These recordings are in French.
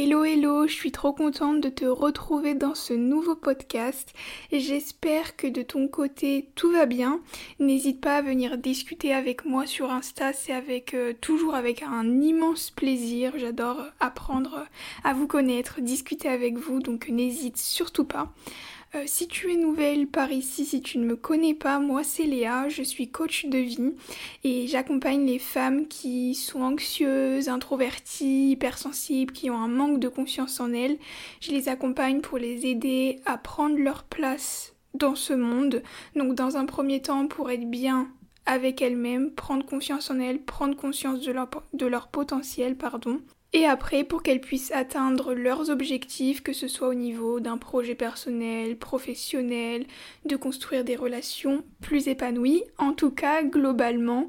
Hello hello, je suis trop contente de te retrouver dans ce nouveau podcast. J'espère que de ton côté tout va bien. N'hésite pas à venir discuter avec moi sur Insta, c'est avec euh, toujours avec un immense plaisir. J'adore apprendre à vous connaître, discuter avec vous, donc n'hésite surtout pas. Euh, si tu es nouvelle par ici, si tu ne me connais pas, moi c'est Léa, je suis coach de vie et j'accompagne les femmes qui sont anxieuses, introverties, hypersensibles, qui ont un manque de confiance en elles. Je les accompagne pour les aider à prendre leur place dans ce monde. Donc dans un premier temps pour être bien avec elles-mêmes, prendre confiance en elles, prendre conscience de leur, de leur potentiel, pardon. Et après, pour qu'elles puissent atteindre leurs objectifs, que ce soit au niveau d'un projet personnel, professionnel, de construire des relations plus épanouies, en tout cas, globalement,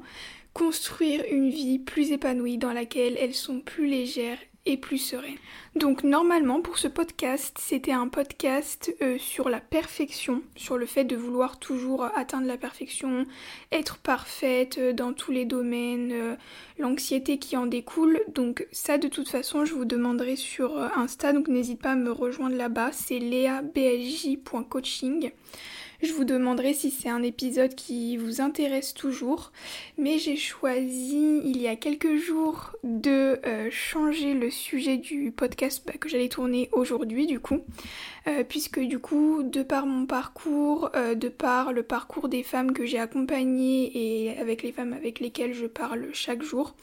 construire une vie plus épanouie dans laquelle elles sont plus légères plus serein. Donc normalement pour ce podcast, c'était un podcast euh, sur la perfection, sur le fait de vouloir toujours atteindre la perfection, être parfaite euh, dans tous les domaines, euh, l'anxiété qui en découle. Donc ça de toute façon, je vous demanderai sur Insta, donc n'hésite pas à me rejoindre là-bas, c'est leablj.coaching. Je vous demanderai si c'est un épisode qui vous intéresse toujours, mais j'ai choisi il y a quelques jours de euh, changer le sujet du podcast bah, que j'allais tourner aujourd'hui du coup, euh, puisque du coup, de par mon parcours, euh, de par le parcours des femmes que j'ai accompagnées et avec les femmes avec lesquelles je parle chaque jour,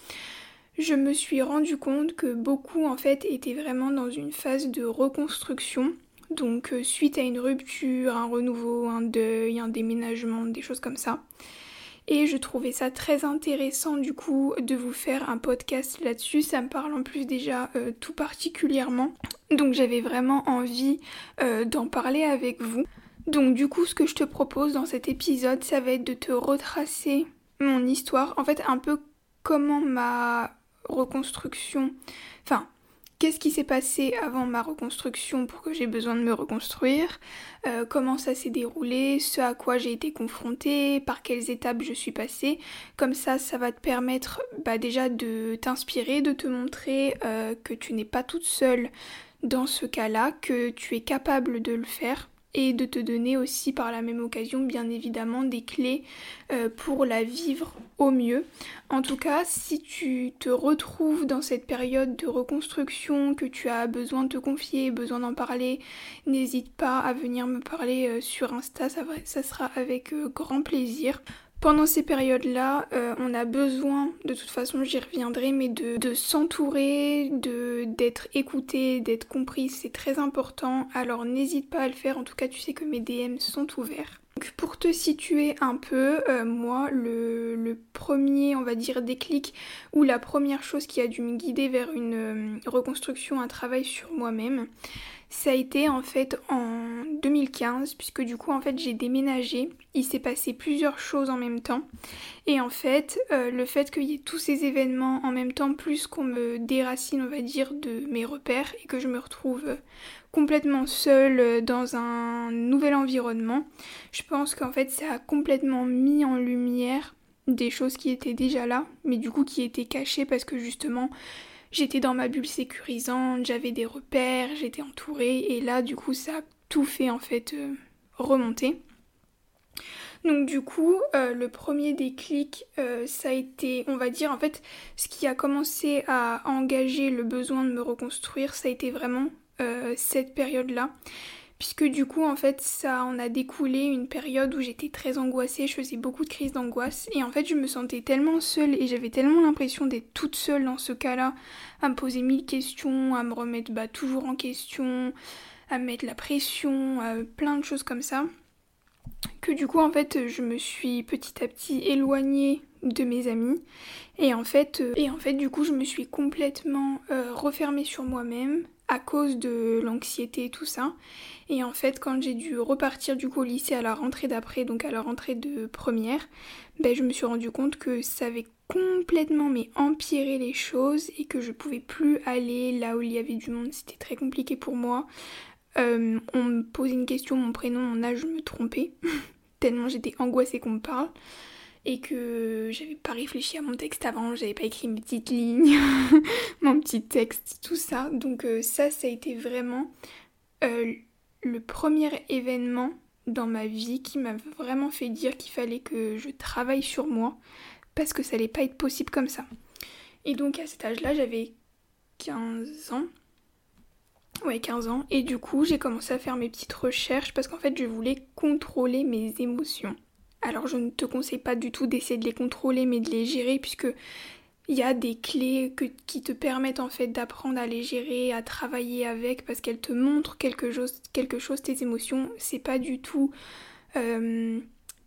je me suis rendu compte que beaucoup en fait étaient vraiment dans une phase de reconstruction donc euh, suite à une rupture, un renouveau, un deuil, un déménagement, des choses comme ça. Et je trouvais ça très intéressant du coup de vous faire un podcast là-dessus. Ça me parle en plus déjà euh, tout particulièrement. Donc j'avais vraiment envie euh, d'en parler avec vous. Donc du coup ce que je te propose dans cet épisode ça va être de te retracer mon histoire. En fait un peu comment ma reconstruction... Enfin qu'est-ce qui s'est passé avant ma reconstruction pour que j'ai besoin de me reconstruire, euh, comment ça s'est déroulé, ce à quoi j'ai été confrontée, par quelles étapes je suis passée? Comme ça, ça va te permettre bah, déjà de t'inspirer, de te montrer euh, que tu n'es pas toute seule dans ce cas-là, que tu es capable de le faire et de te donner aussi par la même occasion bien évidemment des clés euh, pour la vivre au mieux. En tout cas, si tu te retrouves dans cette période de reconstruction, que tu as besoin de te confier, besoin d'en parler, n'hésite pas à venir me parler euh, sur Insta, ça, sera avec euh, grand plaisir. Pendant ces périodes-là, euh, on a besoin, de toute façon j'y reviendrai, mais de, s'entourer, d'être écouté, d'être compris, c'est très important. Alors n'hésite pas à le faire, en tout cas tu sais que mes DM sont ouverts. Donc pour te situer un peu, euh, moi le, le, premier, on va dire, déclic ou la première chose qui a dû me guider vers une euh, reconstruction, un travail sur moi-même, ça a été en fait en 2015 puisque du coup en fait j'ai déménagé, il s'est passé plusieurs choses en même temps. Et en fait euh, le fait qu'il y ait tous ces événements en même temps plus qu'on me déracine on va dire de mes repères et que je me retrouve complètement seule dans un nouvel environnement, je pense qu'en fait ça a complètement mis en lumière des choses qui étaient déjà là mais du coup qui étaient cachées parce que justement j'étais dans ma bulle sécurisante, j'avais des repères, j'étais entourée et là du coup ça a tout fait en fait euh, remonter. Donc du coup, euh, le premier déclic, euh, ça a été, on va dire, en fait, ce qui a commencé à engager le besoin de me reconstruire, ça a été vraiment cette période-là puisque du coup en fait ça en a découlé une période où j'étais très angoissée, je faisais beaucoup de crises d'angoisse et en fait je me sentais tellement seule et j'avais tellement l'impression d'être toute seule dans ce cas-là, à me poser mille questions, à me remettre bah, toujours en question, à mettre la pression, plein de choses comme ça, que du coup en fait je me suis petit à petit éloignée de mes amis et en fait euh, et en fait du coup je me suis complètement euh, refermée sur moi-même à cause de l'anxiété et tout ça. Et en fait, quand j'ai dû repartir du coup au lycée à la rentrée d'après, donc à la rentrée de première, ben, je me suis rendu compte que ça avait complètement mais empiré les choses et que je pouvais plus aller là où il y avait du monde. C'était très compliqué pour moi. Euh, on me posait une question, mon prénom, mon âge, je me trompais. Tellement j'étais angoissée qu'on me parle. Et que j'avais pas réfléchi à mon texte avant, j'avais pas écrit mes petites lignes, mon petit texte, tout ça. Donc euh, ça, ça a été vraiment euh, le premier événement dans ma vie qui m'a vraiment fait dire qu'il fallait que je travaille sur moi parce que ça allait pas être possible comme ça. Et donc à cet âge-là, j'avais 15 ans. Ouais, 15 ans. Et du coup, j'ai commencé à faire mes petites recherches parce qu'en fait, je voulais contrôler mes émotions. Alors, je ne te conseille pas du tout d'essayer de les contrôler, mais de les gérer, puisque il y a des clés qui te permettent en fait d'apprendre à les gérer, à travailler avec, parce qu'elles te montrent quelque chose, quelque chose, tes émotions. C'est pas du tout euh,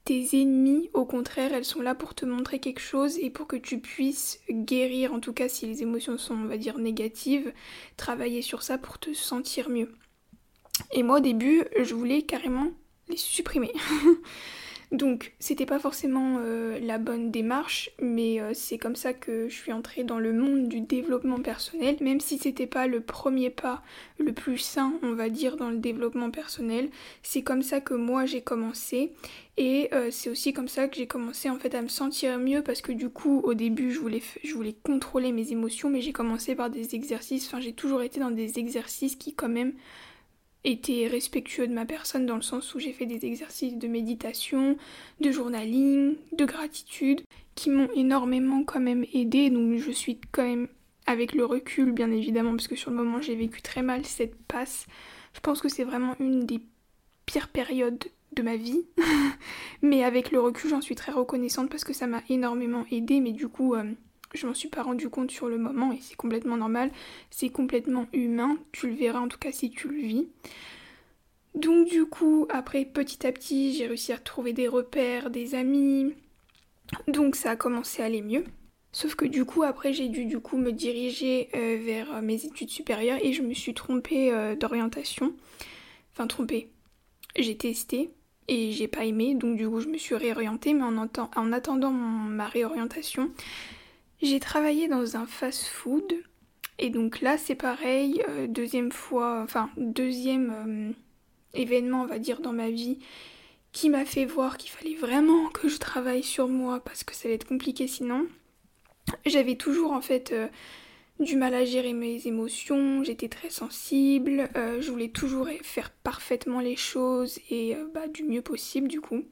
tes ennemis, au contraire, elles sont là pour te montrer quelque chose et pour que tu puisses guérir, en tout cas si les émotions sont, on va dire, négatives, travailler sur ça pour te sentir mieux. Et moi au début, je voulais carrément les supprimer. Donc c'était pas forcément euh, la bonne démarche, mais euh, c'est comme ça que je suis entrée dans le monde du développement personnel, même si c'était pas le premier pas le plus sain, on va dire, dans le développement personnel. C'est comme ça que moi j'ai commencé et euh, c'est aussi comme ça que j'ai commencé en fait à me sentir mieux parce que du coup au début je voulais, je voulais contrôler mes émotions, mais j'ai commencé par des exercices, enfin j'ai toujours été dans des exercices qui quand même été respectueux de ma personne dans le sens où j'ai fait des exercices de méditation, de journaling, de gratitude qui m'ont énormément quand même aidé. Donc je suis quand même avec le recul bien évidemment parce que sur le moment j'ai vécu très mal cette passe. Je pense que c'est vraiment une des pires périodes de ma vie. Mais avec le recul j'en suis très reconnaissante parce que ça m'a énormément aidé. Mais du coup euh, je m'en suis pas rendu compte sur le moment et c'est complètement normal, c'est complètement humain, tu le verras en tout cas si tu le vis. Donc du coup, après petit à petit, j'ai réussi à trouver des repères, des amis. Donc ça a commencé à aller mieux. Sauf que du coup, après, j'ai dû du coup me diriger euh, vers mes études supérieures et je me suis trompée euh, d'orientation. Enfin, trompée. J'ai testé et j'ai pas aimé, donc du coup, je me suis réorientée. Mais en, en attendant ma réorientation, j'ai travaillé dans un fast-food et donc là c'est pareil, euh, deuxième fois, enfin deuxième euh, événement on va dire dans ma vie qui m'a fait voir qu'il fallait vraiment que je travaille sur moi parce que ça allait être compliqué sinon. J'avais toujours en fait euh, du mal à gérer mes émotions, j'étais très sensible, je voulais toujours faire parfaitement les choses et bah, du mieux possible du coup.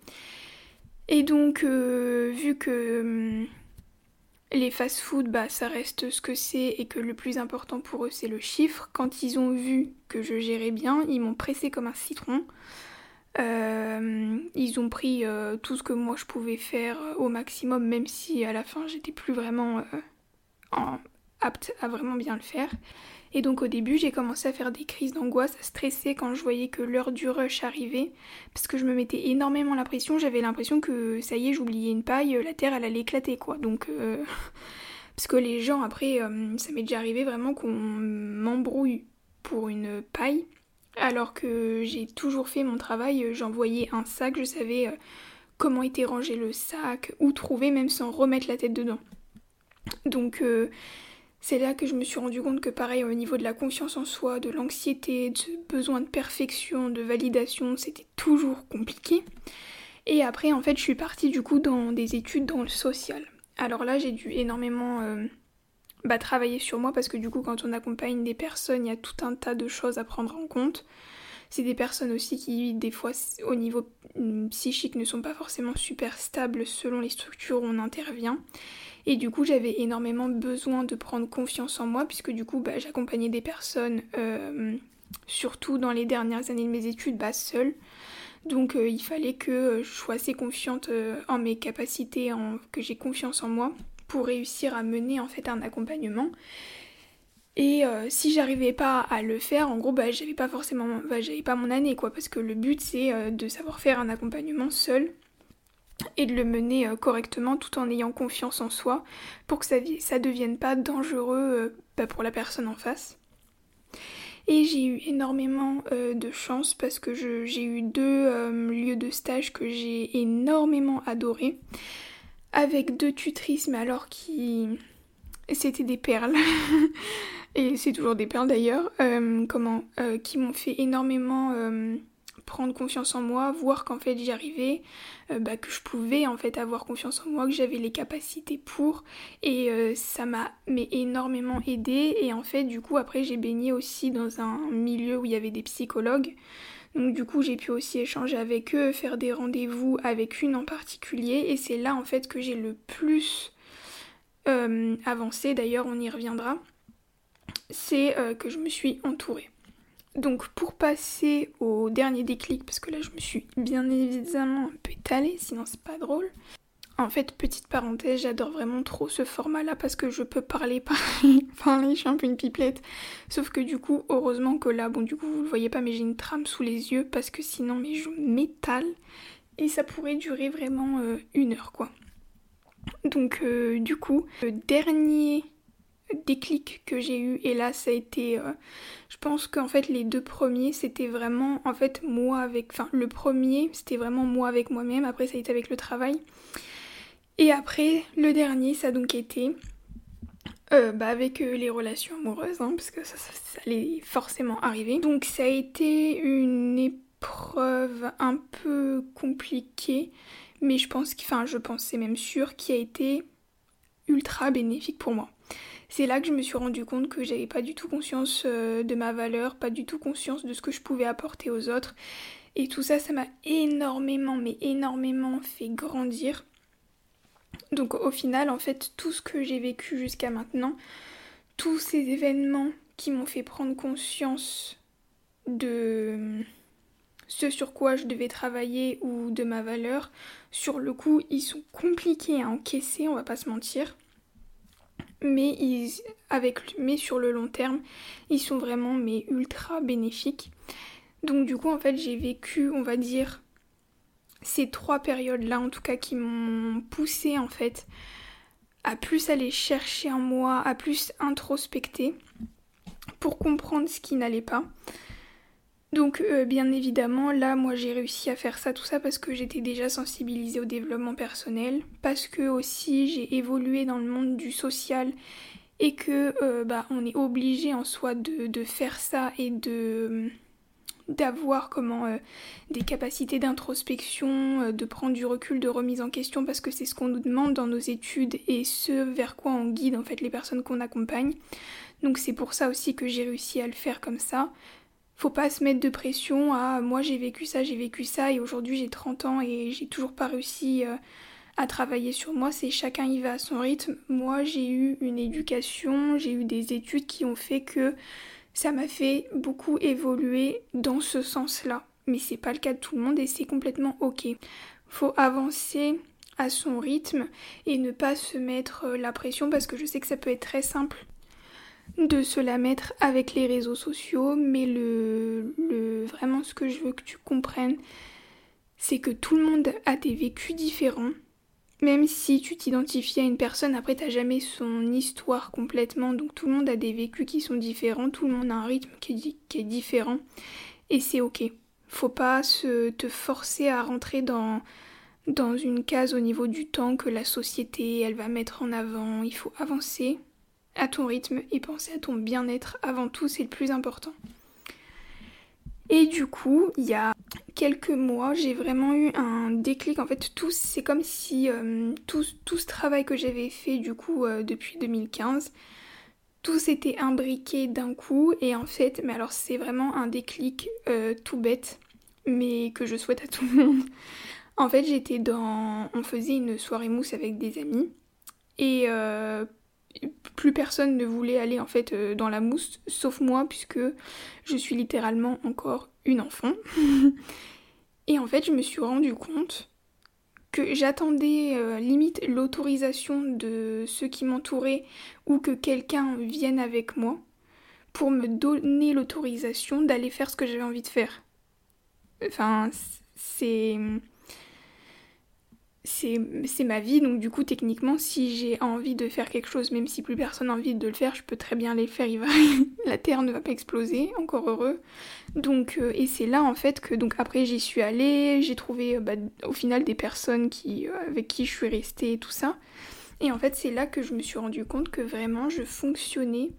Et donc vu que hum, les fast-food, bah, ça reste ce que c'est et que le plus important pour eux, c'est le chiffre. Quand ils ont vu que je gérais bien, ils m'ont pressé comme un citron. Euh, ils ont pris euh, tout ce que moi je pouvais faire euh, au maximum, même si à la fin j'étais plus vraiment apte à vraiment bien le faire. Et donc au début, j'ai commencé à faire des crises d'angoisse, à stresser quand je voyais que l'heure du rush arrivait, parce que je me mettais énormément la pression, j'avais l'impression que ça y est, j'oubliais une paille, la terre elle allait éclater quoi. Donc euh, parce que les gens après, euh, ça m'est déjà arrivé vraiment qu'on m'embrouille pour une paille, alors que j'ai toujours fait mon travail, j'envoyais un sac, je savais euh, comment était rangé le sac, où trouver même sans remettre la tête dedans. Donc c'est là que je me suis rendu compte que pareil au niveau de la confiance en soi, de l'anxiété, de besoin de perfection, de validation, c'était toujours compliqué. Et après en fait je suis partie du coup dans des études dans le social. Alors là j'ai dû énormément euh, bah, travailler sur moi parce que du coup quand on accompagne des personnes il y a tout un tas de choses à prendre en compte. C'est des personnes aussi qui des fois au niveau mm, psychique ne sont pas forcément super stables selon les structures où on intervient. Et du coup, j'avais énormément besoin de prendre confiance en moi, puisque du coup, bah, j'accompagnais des personnes, euh, surtout dans les dernières années de mes études, bah, seule. Donc euh, il fallait que je sois assez confiante euh, en mes capacités, en, que j'ai confiance en moi pour réussir à mener en fait un accompagnement. Et si j'arrivais pas à le faire, en gros, bah, j'avais pas forcément, bah, j'avais pas mon année quoi, parce que le but c'est de savoir faire un accompagnement seul et de le mener euh, correctement tout en ayant confiance en soi pour que ça ne devienne pas dangereux euh, bah, pour la personne en face. Et j'ai eu énormément euh, de chance parce que j'ai eu deux lieux de stage que j'ai énormément adoré avec deux tutrices mais alors qui c'était des perles et c'est toujours des perles d'ailleurs comment qui m'ont fait énormément prendre confiance en moi, voir qu'en fait j'y arrivais, euh, bah, que je pouvais en fait avoir confiance en moi, que j'avais les capacités pour. Et euh, ça m'a énormément aidé. Et en fait du coup après j'ai baigné aussi dans un milieu où il y avait des psychologues. Donc du coup j'ai pu aussi échanger avec eux, faire des rendez-vous avec une en particulier. Et c'est là en fait que j'ai le plus euh, avancé, d'ailleurs on y reviendra, c'est que je me suis entourée. Donc pour passer au dernier déclic, parce que là je me suis bien évidemment un peu étalée, sinon c'est pas drôle. En fait, petite parenthèse, j'adore vraiment trop ce format-là parce que je peux parler, parler, parler, je suis une pipelette. Sauf que du coup, heureusement que là, bon du coup vous le voyez pas, mais j'ai une trame sous les yeux parce que sinon mais je m'étale et ça pourrait durer vraiment euh, une heure quoi. Donc euh, du coup, le dernier déclic que j'ai eu et là ça a été euh, je pense qu'en fait les deux premiers c'était vraiment en fait moi avec enfin le premier c'était vraiment moi avec moi-même. Après ça a été avec le travail. Et après le dernier ça a donc été euh, bah, avec euh, les relations amoureuses hein, parce que ça, ça, allait forcément arriver. Donc ça a été une épreuve un peu compliquée mais je pense enfin je pense c'est même sûr qui a été ultra bénéfique pour moi c'est là que je me suis rendu compte que j'avais pas du tout conscience euh, de ma valeur, pas du tout conscience de ce que je pouvais apporter aux autres. Et tout ça, ça m'a énormément, mais énormément fait grandir. Donc au final, en fait, tout ce que j'ai vécu jusqu'à maintenant, tous ces événements qui m'ont fait prendre conscience de ce sur quoi je devais travailler ou de ma valeur, sur le coup, ils sont compliqués à encaisser, on va pas se mentir mais, mais sur le long terme, ils sont vraiment mais ultra bénéfiques. Donc du coup, en fait, j'ai vécu, on va dire, ces trois périodes-là, en tout cas, qui m'ont poussé, en fait, à plus aller chercher en moi, à plus introspecter, pour comprendre ce qui n'allait pas. Donc euh, bien évidemment, là, moi j'ai réussi à faire ça, tout ça parce que j'étais déjà sensibilisée au développement personnel, parce que aussi j'ai évolué dans le monde du social et que euh, bah, on est obligé en soi de, faire ça et de d'avoir comment euh, des capacités d'introspection, de prendre du recul, de remise en question parce que c'est ce qu'on nous demande dans nos études et ce vers quoi on guide en fait les personnes qu'on accompagne. Donc c'est pour ça aussi que j'ai réussi à le faire comme ça faut pas se mettre de pression à moi j'ai vécu ça, j'ai vécu ça et aujourd'hui j'ai 30 ans et j'ai toujours pas réussi euh, à travailler sur moi, c'est chacun y va à son rythme. Moi j'ai eu une éducation, j'ai eu des études qui ont fait que ça m'a fait beaucoup évoluer dans ce sens-là. Mais c'est pas le cas de tout le monde et c'est complètement ok. Faut avancer à son rythme et ne pas se mettre euh, la pression parce que je sais que ça peut être très simple de se la mettre avec les réseaux sociaux, mais le, le, vraiment ce que je veux que tu comprennes, c'est que tout le monde a des vécus différents. Même si tu t'identifies à une personne, après t'as jamais son histoire complètement, donc tout le monde a des vécus qui sont différents, tout le monde a un rythme qui est, qui est différent, et c'est ok. Faut pas se, te forcer à rentrer dans, dans une case au niveau du temps que la société elle va mettre en avant, il faut avancer, à ton rythme et penser à ton bien-être avant tout, c'est le plus important. Et du coup, il y a quelques mois, j'ai vraiment eu un déclic. En fait, tout, c'est comme si euh, tout, ce travail que j'avais fait du coup euh, depuis 2015, tout s'était imbriqué d'un coup. Et en fait, mais alors c'est vraiment un déclic euh, tout bête, mais que je souhaite à tout le monde. En fait, j'étais dans... On faisait une soirée mousse avec des amis. Et plus personne ne voulait aller en fait euh, dans la mousse, sauf moi, puisque je suis littéralement encore une enfant. Et en fait, je me suis rendu compte que j'attendais euh, limite l'autorisation de ceux qui m'entouraient ou que quelqu'un vienne avec moi pour me donner l'autorisation d'aller faire ce que j'avais envie de faire. Enfin, c'est c'est ma vie, donc du coup techniquement si j'ai envie de faire quelque chose, même si plus personne n'a envie de le faire, je peux très bien les faire, il va... la Terre ne va pas exploser, encore heureux. Donc, euh, et c'est là en fait que donc après j'y suis allée, j'ai trouvé euh, bah, au final des personnes qui, euh, avec qui je suis restée et tout ça. Et en fait c'est là que je me suis rendu compte que vraiment je fonctionnais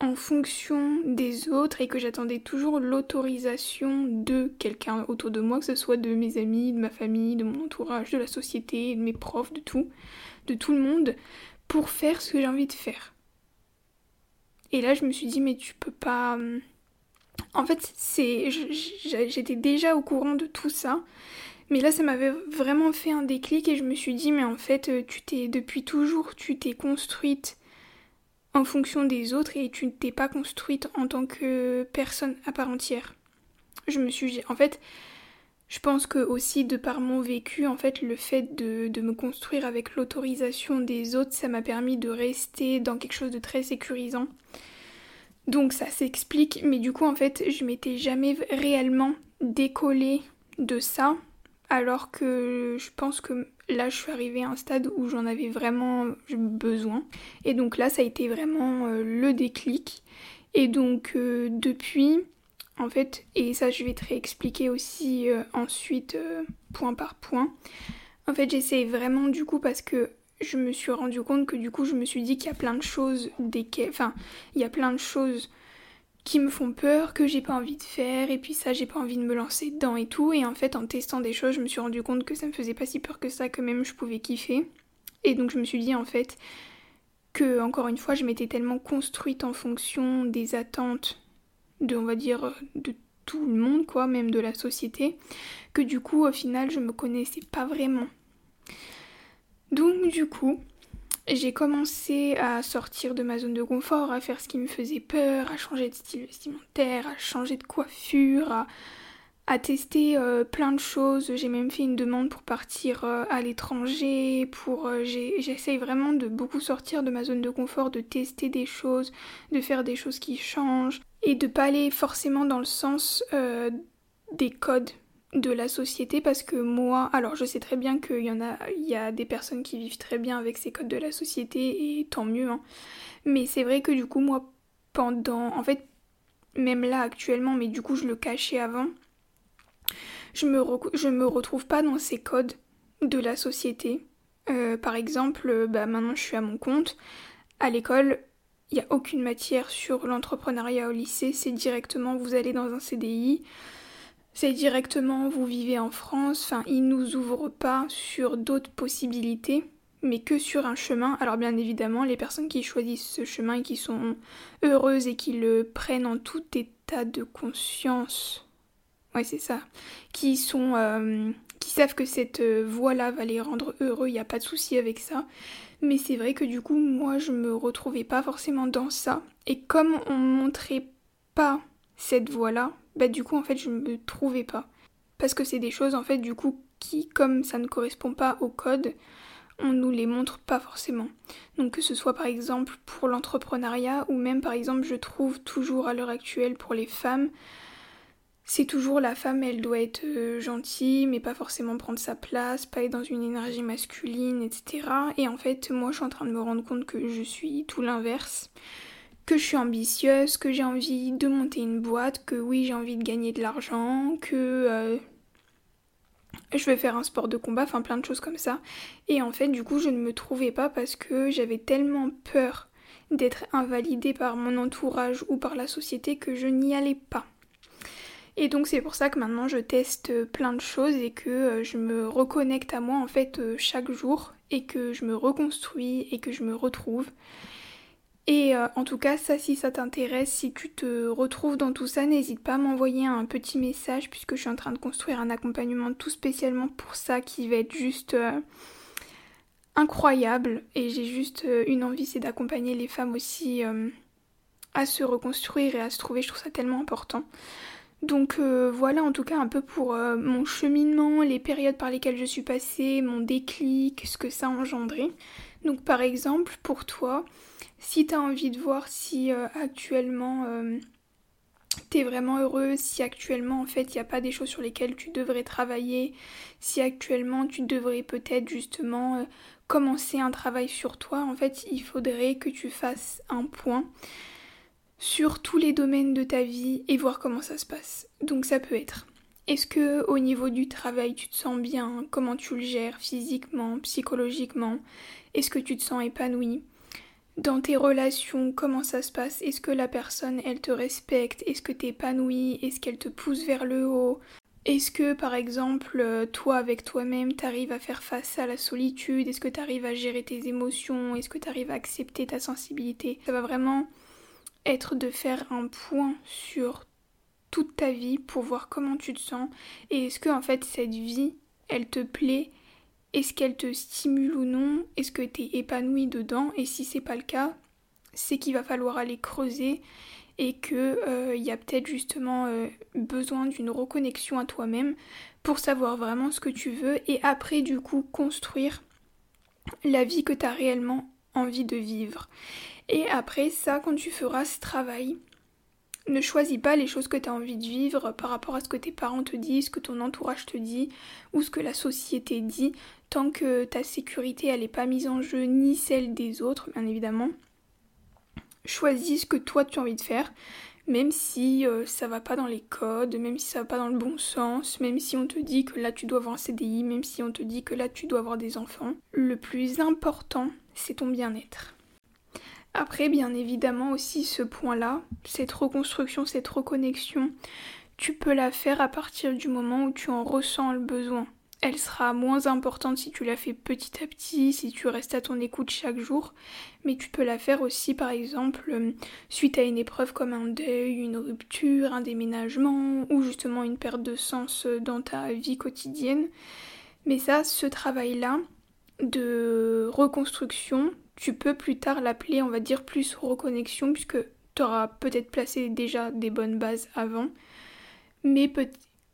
en fonction des autres et que j'attendais toujours l'autorisation de quelqu'un autour de moi, que ce soit de mes amis, de ma famille, de mon entourage, de la société, de mes profs, de tout, de tout le monde, pour faire ce que j'ai envie de faire. Et là, je me suis dit, mais tu peux pas. Hum, en fait, c'est, j'étais déjà au courant de tout ça, mais là, ça m'avait vraiment fait un déclic et je me suis dit, mais en fait, tu t'es depuis toujours, tu t'es construite en fonction des autres et tu ne t'es pas construite en tant que personne à part entière. Je me suis en fait je pense que aussi de par mon vécu en fait le fait de, de me construire avec l'autorisation des autres ça m'a permis de rester dans quelque chose de très sécurisant. Donc ça s'explique mais du coup en fait je m'étais jamais réellement décollée de ça alors que je pense que là je suis arrivée à un stade où j'en avais vraiment besoin. Et donc là ça a été vraiment euh, le déclic. Et donc euh, depuis, en fait, et ça je vais te réexpliquer aussi euh, ensuite point par point. En fait j'essaie vraiment du coup parce que je me suis rendu compte que du coup je me suis dit qu'il y a plein de choses, enfin il y a plein de choses qui me font peur, que j'ai pas envie de faire, et puis ça j'ai pas envie de me lancer dedans et tout. Et en fait en testant des choses je me suis rendu compte que ça me faisait pas si peur que ça, que même je pouvais kiffer. Et donc je me suis dit en fait que encore une fois je m'étais tellement construite en fonction des attentes de on va dire de tout le monde quoi, même de la société, que du coup au final je me connaissais pas vraiment. Donc du coup, j'ai commencé à sortir de ma zone de confort, à faire ce qui me faisait peur, à changer de style vestimentaire, à changer de coiffure, à, tester euh, plein de choses. J'ai même fait une demande pour partir euh, à l'étranger, pour euh, j'essaye vraiment de beaucoup sortir de ma zone de confort, de tester des choses, de faire des choses qui changent et de pas aller forcément dans le sens des codes de la société parce que moi, alors je sais très bien qu'il y en a, il y a des personnes qui vivent très bien avec ces codes de la société et tant mieux, hein. mais c'est vrai que du coup moi pendant, en fait même là actuellement, mais du coup je le cachais avant, je me, je me retrouve pas dans ces codes de la société. Euh, par exemple, bah maintenant je suis à mon compte, à l'école il n'y a aucune matière sur l'entrepreneuriat au lycée, c'est directement vous allez dans un CDI c'est directement vous vivez en France, enfin ils nous ouvrent pas sur d'autres possibilités, mais que sur un chemin. Alors bien évidemment, les personnes qui choisissent ce chemin et qui sont heureuses et qui le prennent en tout état de conscience, ouais c'est ça, qui sont, euh, qui savent que cette voie-là va les rendre heureux, il a pas de souci avec ça. Mais c'est vrai que du coup, moi, je me retrouvais pas forcément dans ça. Et comme on montrait pas cette voie-là, bah du coup en fait je me trouvais pas. Parce que c'est des choses en fait du coup qui, comme ça ne correspond pas au code, on nous les montre pas forcément. Donc que ce soit par exemple pour l'entrepreneuriat ou même par exemple je trouve toujours à l'heure actuelle pour les femmes, c'est toujours la femme elle doit être euh, gentille mais pas forcément prendre sa place, pas être dans une énergie masculine, etc. Et en fait moi je suis en train de me rendre compte que je suis tout l'inverse que je suis ambitieuse, que j'ai envie de monter une boîte, que oui j'ai envie de gagner de l'argent, que euh, je vais faire un sport de combat, enfin plein de choses comme ça. Et en fait du coup je ne me trouvais pas parce que j'avais tellement peur d'être invalidée par mon entourage ou par la société que je n'y allais pas. Et donc c'est pour ça que maintenant je teste plein de choses et que euh, je me reconnecte à moi en fait euh, chaque jour et que je me reconstruis et que je me retrouve. Et euh, en tout cas, ça, si ça t'intéresse, si tu te retrouves dans tout ça, n'hésite pas à m'envoyer un petit message puisque je suis en train de construire un accompagnement tout spécialement pour ça qui va être juste euh, incroyable. Et j'ai juste euh, une envie, c'est d'accompagner les femmes aussi à se reconstruire et à se trouver. Je trouve ça tellement important. Donc voilà en tout cas un peu pour mon cheminement, les périodes par lesquelles je suis passée, mon déclic, ce que ça a engendré. Donc par exemple pour toi, si tu as envie de voir si euh, actuellement euh, tu es vraiment heureuse, si actuellement en fait il n'y a pas des choses sur lesquelles tu devrais travailler, si actuellement tu devrais peut-être justement euh, commencer un travail sur toi, en fait il faudrait que tu fasses un point sur tous les domaines de ta vie et voir comment ça se passe. Donc ça peut être est-ce que au niveau du travail tu te sens bien? Comment tu le gères physiquement, psychologiquement? Est-ce que tu te sens épanoui? Dans tes relations, comment ça se passe? Est-ce que la personne, elle te respecte? Est-ce que t'es épanouie Est-ce qu'elle te pousse vers le haut? Est-ce que par exemple, euh, toi avec toi-même, t'arrives à faire face à la solitude? Est-ce que t'arrives à gérer tes émotions? Est-ce que t'arrives à accepter ta sensibilité? Ça va vraiment être de faire un point sur toute ta vie pour voir comment tu te sens. Et est-ce que en fait cette vie, elle te plaît Est-ce qu'elle te stimule ou non? Est-ce que tu es épanoui dedans? Et si c'est pas le cas, c'est qu'il va falloir aller creuser et qu'il euh, y a peut-être justement euh, besoin d'une reconnexion à toi-même pour savoir vraiment ce que tu veux et après du coup construire la vie que tu as réellement envie de vivre. Et après ça, quand tu feras ce travail, ne choisis pas les choses que tu as envie de vivre par rapport à ce que tes parents te disent, ce que ton entourage te dit ou ce que la société dit, tant que ta sécurité n'est pas mise en jeu ni celle des autres, bien évidemment choisis ce que toi tu as envie de faire, même si euh, ça va pas dans les codes, même si ça va pas dans le bon sens, même si on te dit que là tu dois avoir un CDI, même si on te dit que là tu dois avoir des enfants. Le plus important, c'est ton bien-être. Après, bien évidemment aussi ce point-là, cette reconstruction, cette reconnexion, tu peux la faire à partir du moment où tu en ressens le besoin elle sera moins importante si tu la fais petit à petit, si tu restes à ton écoute chaque jour, mais tu peux la faire aussi par exemple euh, suite à une épreuve comme un deuil, une rupture, un déménagement ou justement une perte de sens euh, dans ta vie quotidienne. Mais ça, ce travail-là de reconstruction, tu peux plus tard l'appeler, on va dire, plus reconnexion, puisque tu auras peut-être placé déjà des bonnes bases avant, mais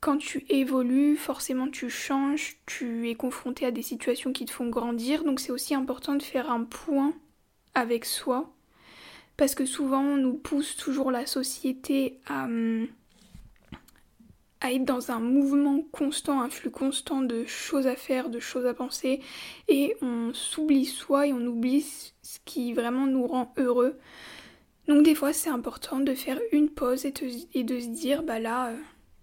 quand tu évolues, forcément tu changes, tu es confronté à des situations qui te font grandir, donc c'est aussi important de faire un point avec soi, parce que souvent on nous pousse toujours la société à, à être dans un mouvement constant, un flux constant de choses à faire, de choses à penser, et on s'oublie soi et on oublie ce qui vraiment nous rend heureux. Donc des fois c'est important de faire une pause et, de se dire bah là euh,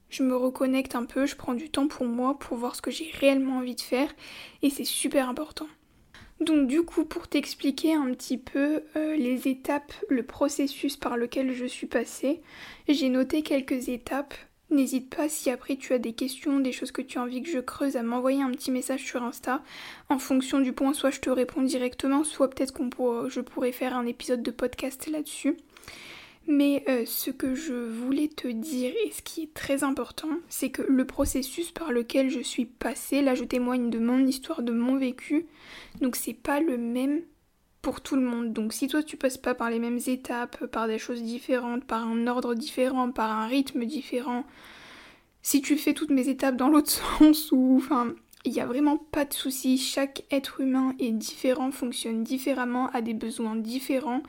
je me reconnecte un peu, je prends du temps pour moi, pour voir ce que j'ai réellement envie de faire, et c'est super important. Donc du coup, pour t'expliquer un petit peu euh, les étapes, le processus par lequel je suis passée, j'ai noté quelques étapes. N'hésite pas si après tu as des questions, des choses que tu as envie que je creuse, à m'envoyer un petit message sur Insta. En fonction du point, soit je te réponds directement, soit peut-être qu'on je pourrais faire un épisode de podcast là-dessus. Mais euh, ce que je voulais te dire et ce qui est très important, c'est que le processus par lequel je suis passée, là je témoigne de mon histoire, de mon vécu, donc c'est pas le même pour tout le monde. Donc si toi tu passes pas par les mêmes étapes, par des choses différentes, par un ordre différent, par un rythme différent, si tu fais toutes mes étapes dans l'autre sens ou enfin il n'y a vraiment pas de souci, chaque être humain est différent, fonctionne différemment, a des besoins différents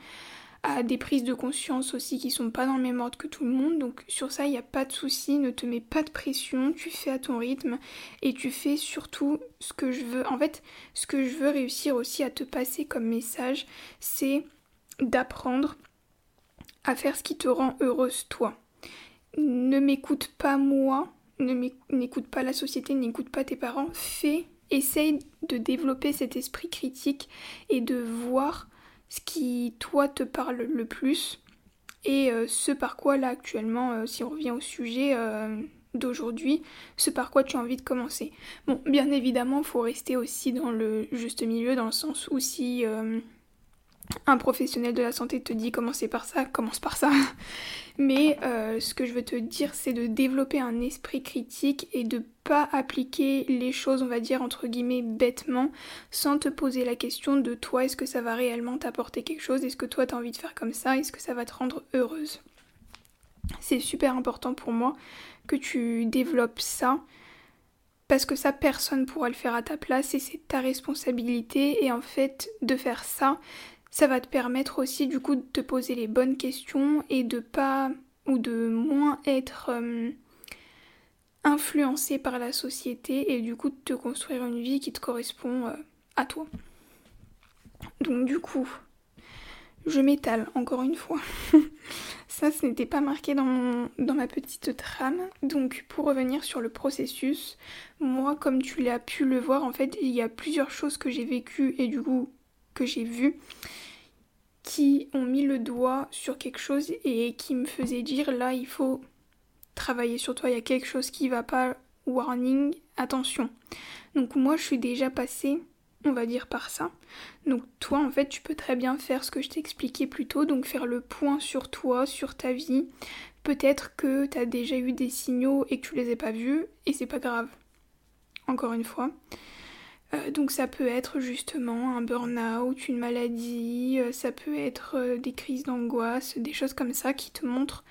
à des prises de conscience aussi qui sont pas dans le même ordre que tout le monde. Donc sur ça, il n'y a pas de souci, ne te mets pas de pression, tu fais à ton rythme et tu fais surtout ce que je veux. En fait, ce que je veux réussir aussi à te passer comme message, c'est d'apprendre à faire ce qui te rend heureuse toi. Ne m'écoute pas moi, ne n'écoute pas la société, n'écoute pas tes parents, fais, essaye de développer cet esprit critique et de voir ce qui toi te parle le plus et euh, ce par quoi là actuellement, euh, si on revient au sujet euh, d'aujourd'hui, ce par quoi tu as envie de commencer. Bon, bien évidemment, il faut rester aussi dans le juste milieu, dans le sens où si un professionnel de la santé te dit commencez par ça, commence par ça. Mais euh, ce que je veux te dire, c'est de développer un esprit critique et de pas appliquer les choses, on va dire, entre guillemets, bêtement, sans te poser la question de toi, est-ce que ça va réellement t'apporter quelque chose? Est-ce que toi t'as envie de faire comme ça? Est-ce que ça va te rendre heureuse? C'est super important pour moi que tu développes ça parce que ça personne pourra le faire à ta place et c'est ta responsabilité. Et en fait de faire ça ça va te permettre aussi du coup de te poser les bonnes questions et de pas ou de moins être euh, influencé par la société et du coup de te construire une vie qui te correspond euh, à toi. Donc du coup, je m'étale encore une fois. Ça, ce n'était pas marqué dans, dans ma petite trame. Donc pour revenir sur le processus, moi comme tu l'as pu le voir, en fait, il y a plusieurs choses que j'ai vécues et du coup que j'ai vues qui ont mis le doigt sur quelque chose et qui me faisaient dire là il faut travailler sur toi, il y a quelque chose qui va pas, warning, attention. Donc moi je suis déjà passée, on va dire par ça. Donc toi en fait tu peux très bien faire ce que je t'ai expliqué plus tôt, donc faire le point sur toi, sur ta vie. Peut-être que tu as déjà eu des signaux et que tu les as pas vus et c'est pas grave. Encore une fois. Euh, donc ça peut être justement un burn-out, une maladie, euh, ça peut être euh, des crises d'angoisse, des choses comme ça qui te montrent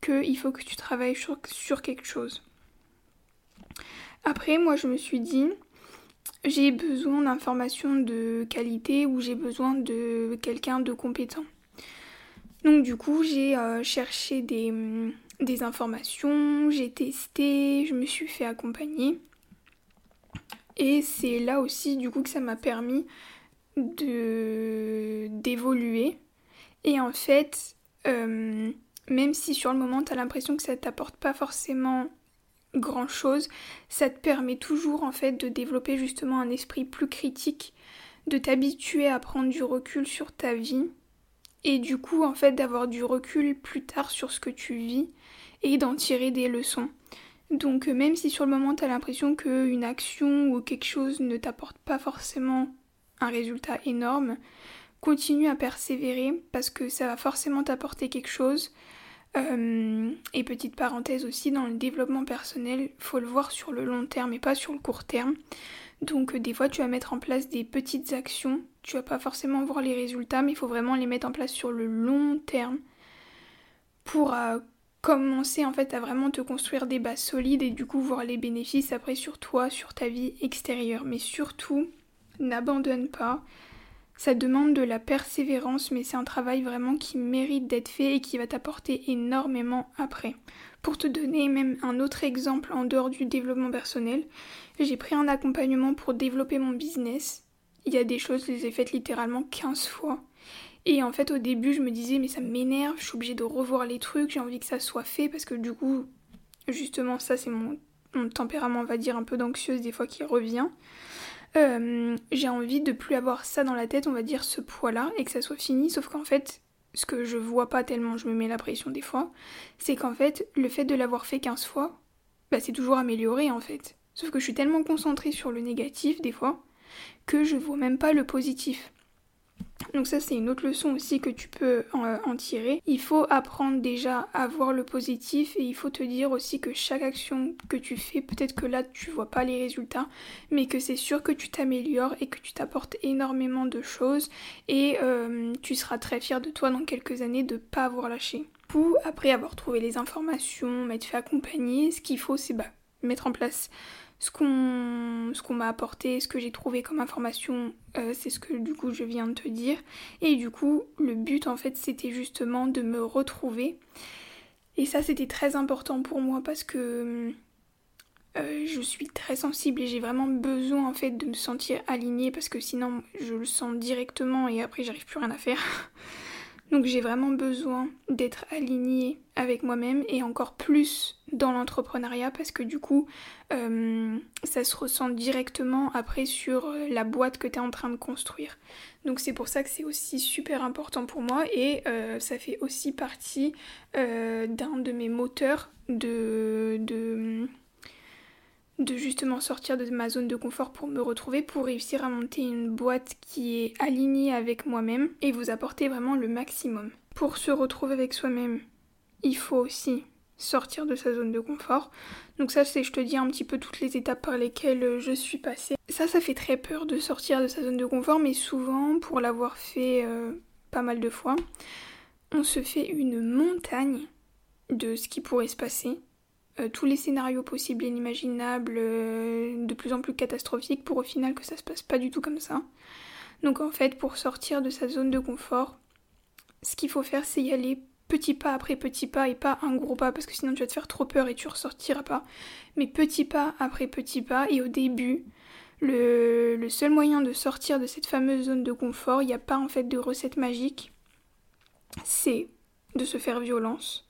qu'il faut que tu travailles sur, quelque chose. Après, moi je me suis dit, j'ai besoin d'informations de qualité ou j'ai besoin de quelqu'un de compétent. Donc du coup, j'ai cherché des, des informations, j'ai testé, je me suis fait accompagner. Et c'est là aussi du coup que ça m'a permis de d'évoluer. Et en fait, euh, même si sur le moment tu as l'impression que ça t'apporte pas forcément grand chose, ça te permet toujours en fait de développer justement un esprit plus critique, de t'habituer à prendre du recul sur ta vie et du coup en fait d'avoir du recul plus tard sur ce que tu vis et d'en tirer des leçons. Donc euh, même si sur le moment tu as l'impression qu'une action ou quelque chose ne t'apporte pas forcément un résultat énorme, continue à persévérer parce que ça va forcément t'apporter quelque chose. Euh, et petite parenthèse aussi, dans le développement personnel, faut le voir sur le long terme et pas sur le court terme. Donc euh, des fois tu vas mettre en place des petites actions, tu vas pas forcément voir les résultats, mais il faut vraiment les mettre en place sur le long terme pour commencer en fait à vraiment te construire des bases solides et du coup voir les bénéfices après sur toi, sur ta vie extérieure. Mais surtout, n'abandonne pas. Ça demande de la persévérance, mais c'est un travail vraiment qui mérite d'être fait et qui va t'apporter énormément après. Pour te donner même un autre exemple en dehors du développement personnel, j'ai pris un accompagnement pour développer mon business. Il y a des choses, je les ai faites littéralement 15 fois. Et en fait, au début, je me disais, mais ça m'énerve, je suis obligée de revoir les trucs, j'ai envie que ça soit fait parce que du coup, justement, ça, c'est mon, tempérament, on va dire, un peu d'anxieuse des fois qui revient. Euh, j'ai envie de plus avoir ça dans la tête, on va dire, ce poids-là, et que ça soit fini, sauf qu'en fait, ce que je vois pas tellement, je me mets la pression des fois, c'est qu'en fait, le fait de l'avoir fait 15 fois, bah, c'est toujours amélioré en fait. Sauf que je suis tellement concentrée sur le négatif des fois que je vois même pas le positif. Donc ça c'est une autre leçon aussi que tu peux en, tirer. Il faut apprendre déjà à voir le positif et il faut te dire aussi que chaque action que tu fais, peut-être que là tu vois pas les résultats, mais que c'est sûr que tu t'améliores et que tu t'apportes énormément de choses et euh, tu seras très fier de toi dans quelques années de pas avoir lâché. Pour après avoir trouvé les informations, m'être fait accompagner, ce qu'il faut c'est bah, mettre en place ce qu'on m'a apporté, ce que j'ai trouvé comme information, euh, c'est ce que du coup je viens de te dire. Et du coup, le but en fait, c'était justement de me retrouver. Et ça, c'était très important pour moi parce que euh, je suis très sensible et j'ai vraiment besoin en fait de me sentir alignée parce que sinon je le sens directement et après j'arrive plus rien à faire. Donc j'ai vraiment besoin d'être alignée avec moi-même et encore plus dans l'entrepreneuriat parce que du coup euh, ça se ressent directement après sur euh, la boîte que tu es en train de construire. Donc c'est pour ça que c'est aussi super important pour moi et euh, ça fait aussi partie d'un de mes moteurs de, de de justement sortir de ma zone de confort pour me retrouver, pour réussir à monter une boîte qui est alignée avec moi-même et vous apporter vraiment le maximum. Pour se retrouver avec soi-même, il faut aussi sortir de sa zone de confort. Donc ça c'est je te dis un petit peu toutes les étapes par lesquelles je suis passée. Ça ça fait très peur de sortir de sa zone de confort mais souvent pour l'avoir fait euh, pas mal de fois, on se fait une montagne de ce qui pourrait se passer euh, tous les scénarios possibles et inimaginables, euh, de plus en plus catastrophiques, pour au final que ça se passe pas du tout comme ça. Donc en fait, pour sortir de sa zone de confort, ce qu'il faut faire, c'est y aller petit pas après petit pas et pas un gros pas parce que sinon tu vas te faire trop peur et tu ressortiras pas. Mais petit pas après petit pas et au début, le, le seul moyen de sortir de cette fameuse zone de confort, il n'y a pas en fait de recette magique, c'est de se faire violence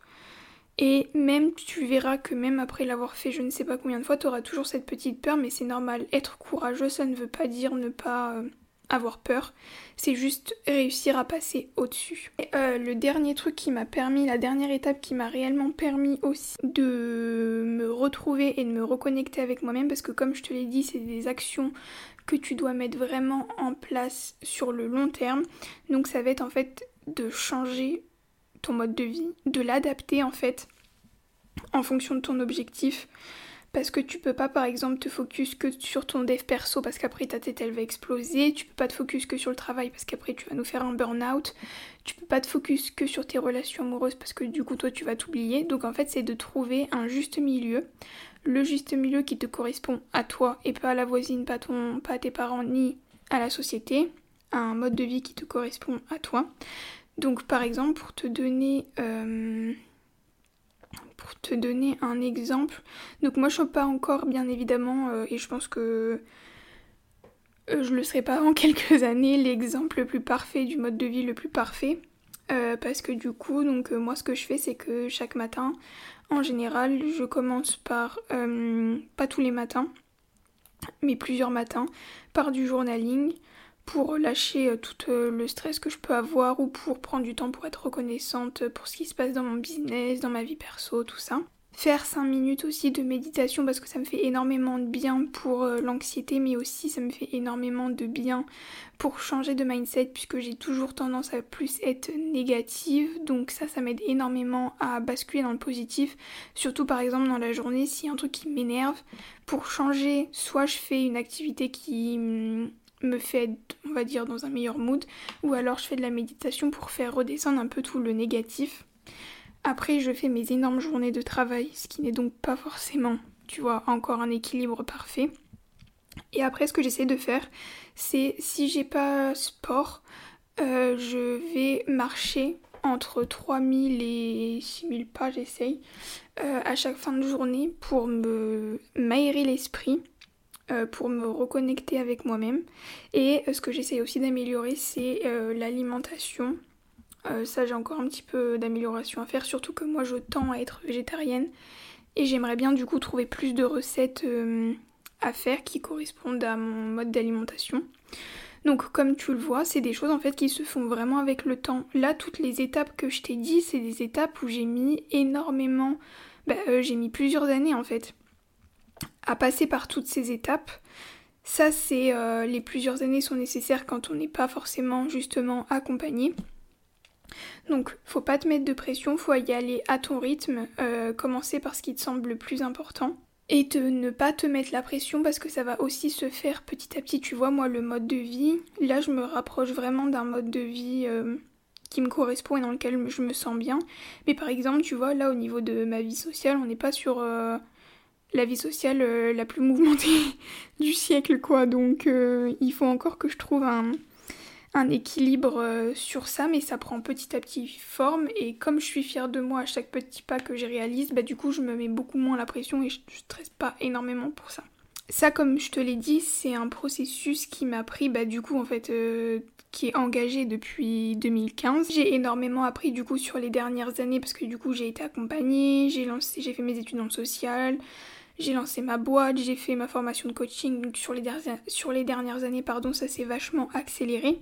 et même tu verras que même après l'avoir fait je ne sais pas combien de fois, tu auras toujours cette petite peur, mais c'est normal. Être courageux, ça ne veut pas dire ne pas euh, avoir peur, c'est juste réussir à passer au-dessus. Euh, le dernier truc qui m'a permis, la dernière étape qui m'a réellement permis aussi de me retrouver et de me reconnecter avec moi-même, parce que comme je te l'ai dit, c'est des actions que tu dois mettre vraiment en place sur le long terme. Donc ça va être en fait de changer ton mode de vie, de l'adapter en fait en fonction de ton objectif. Parce que tu peux pas par exemple te focus que sur ton dev perso parce qu'après ta tête elle va exploser, tu peux pas te focus que sur le travail parce qu'après tu vas nous faire un burn-out, tu peux pas te focus que sur tes relations amoureuses parce que du coup toi tu vas t'oublier. Donc en fait c'est de trouver un juste milieu, le juste milieu qui te correspond à toi et pas à la voisine, pas, ton, pas à tes parents ni à la société, un mode de vie qui te correspond à toi. Donc par exemple pour te donner... Euh, pour te donner un exemple, donc moi je suis pas encore bien évidemment euh, et je pense que euh, je le serai pas en quelques années l'exemple le plus parfait du mode de vie le plus parfait. Parce que du coup donc moi ce que je fais c'est que chaque matin en général je commence par pas tous les matins mais plusieurs matins par du journaling pour lâcher euh, tout euh, le stress que je peux avoir ou pour prendre du temps pour être reconnaissante pour ce qui se passe dans mon business, dans ma vie perso, tout ça. Faire 5 minutes aussi de méditation parce que ça me fait énormément de bien pour euh, l'anxiété mais aussi ça me fait énormément de bien pour changer de mindset puisque j'ai toujours tendance à plus être négative donc ça ça m'aide énormément à basculer dans le positif surtout par exemple dans la journée s'il y a un truc qui m'énerve pour changer soit je fais une activité qui hum, me fait on va dire, dans un meilleur mood, ou alors je fais de la méditation pour faire redescendre un peu tout le négatif. Après, je fais mes énormes journées de travail, ce qui n'est donc pas forcément, tu vois, encore un équilibre parfait. Et après, ce que j'essaie de faire, c'est si j'ai pas sport, euh, je vais marcher entre 3000 et 6000 pas, j'essaye, euh, à chaque fin de journée pour me m'aérer l'esprit pour me reconnecter avec moi-même. Et euh, ce que j'essaie aussi d'améliorer, c'est euh, l'alimentation. ça, j'ai encore un petit peu d'amélioration à faire, surtout que moi, je tends à être végétarienne. Et j'aimerais bien du coup trouver plus de recettes à faire qui correspondent à mon mode d'alimentation. Donc comme tu le vois, c'est des choses en fait qui se font vraiment avec le temps. Là, toutes les étapes que je t'ai dit, c'est des étapes où j'ai mis énormément... Bah, j'ai mis plusieurs années en fait à passer par toutes ces étapes. Ça, c'est euh, les plusieurs années sont nécessaires quand on n'est pas forcément justement accompagné. Donc, faut pas te mettre de pression, faut y aller à ton rythme, euh, commencer par ce qui te semble le plus important. Et de ne pas te mettre la pression parce que ça va aussi se faire petit à petit. Tu vois, moi, le mode de vie, là, je me rapproche vraiment d'un mode de vie euh, qui me correspond et dans lequel je me sens bien. Mais par exemple, tu vois, là, au niveau de ma vie sociale, on n'est pas sur la vie sociale euh, la plus mouvementée du siècle, quoi. Donc euh, il faut encore que je trouve un, équilibre euh, sur ça, mais ça prend petit à petit forme. Et comme je suis fière de moi à chaque petit pas que je réalise, bah du coup je me mets beaucoup moins la pression et je ne stresse pas énormément pour ça. Ça, comme je te l'ai dit, c'est un processus qui m'a pris, bah du coup en fait, qui est engagé depuis 2015. J'ai énormément appris du coup sur les dernières années parce que du coup j'ai été accompagnée, j'ai lancé, j'ai fait mes études en social, j'ai lancé ma boîte, j'ai fait ma formation de coaching sur les, dernières, années, pardon, ça s'est vachement accéléré.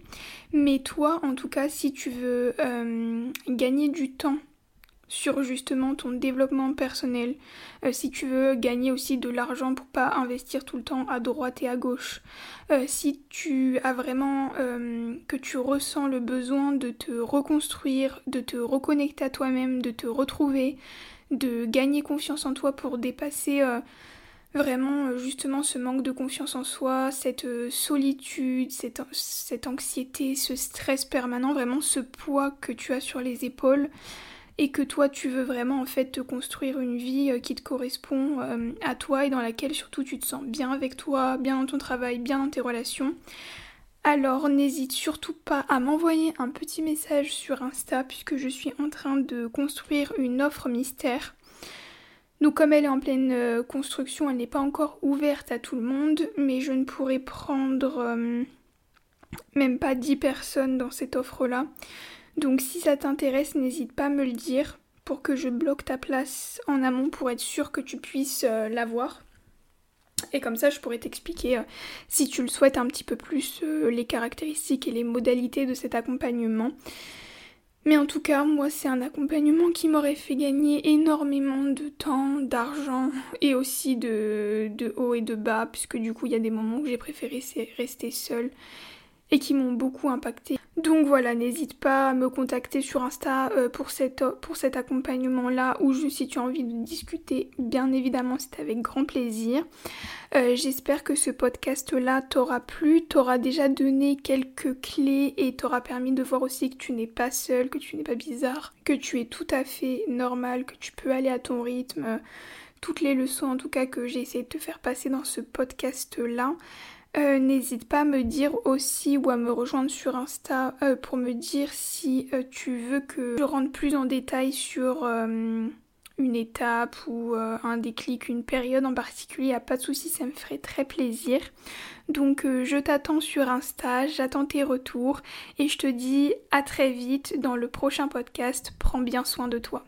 Mais toi, en tout cas, si tu veux euh, gagner du temps sur justement ton développement personnel, euh, si tu veux gagner aussi de l'argent pour pas investir tout le temps à droite et à gauche, euh, si tu as vraiment que tu ressens le besoin de te reconstruire, de te reconnecter à toi-même, de te retrouver, de gagner confiance en toi pour dépasser euh, vraiment euh, justement ce manque de confiance en soi, cette euh, solitude, cette, cette, anxiété, ce stress permanent, vraiment ce poids que tu as sur les épaules et que toi tu veux vraiment en fait te construire une vie qui te correspond à toi et dans laquelle surtout tu te sens bien avec toi, bien dans ton travail, bien dans tes relations. Alors n'hésite surtout pas à m'envoyer un petit message sur Insta puisque je suis en train de construire une offre mystère. Donc comme elle est en pleine euh, construction, elle n'est pas encore ouverte à tout le monde, mais je ne pourrais prendre euh, même pas 10 personnes dans cette offre-là. Donc si ça t'intéresse, n'hésite pas à me le dire pour que je bloque ta place en amont pour être sûr que tu puisses euh, l'avoir. Et comme ça, je pourrais t'expliquer, si tu le souhaites, un petit peu plus les caractéristiques et les modalités de cet accompagnement. Mais en tout cas, moi, c'est un accompagnement qui m'aurait fait gagner énormément de temps, d'argent et aussi de, de haut et de bas, puisque du coup, il y a des moments où j'ai préféré rester seule et qui m'ont beaucoup impacté. Donc voilà, n'hésite pas à me contacter sur Insta euh, pour, cet accompagnement-là ou juste si tu as envie de discuter, bien évidemment, c'est avec grand plaisir. Euh, j'espère que ce podcast-là t'aura plu, t'aura déjà donné quelques clés et t'aura permis de voir aussi que tu n'es pas seul, que tu n'es pas bizarre, que tu es tout à fait normal, que tu peux aller à ton rythme. Toutes les leçons en tout cas que j'ai essayé de te faire passer dans ce podcast-là. Euh, n'hésite pas à me dire aussi ou à me rejoindre sur Insta euh, pour me dire si euh, tu veux que je rentre plus en détail sur une étape ou un déclic, une période en particulier. a pas de souci, ça me ferait très plaisir. Donc je t'attends sur Insta, j'attends tes retours et je te dis à très vite dans le prochain podcast. Prends bien soin de toi.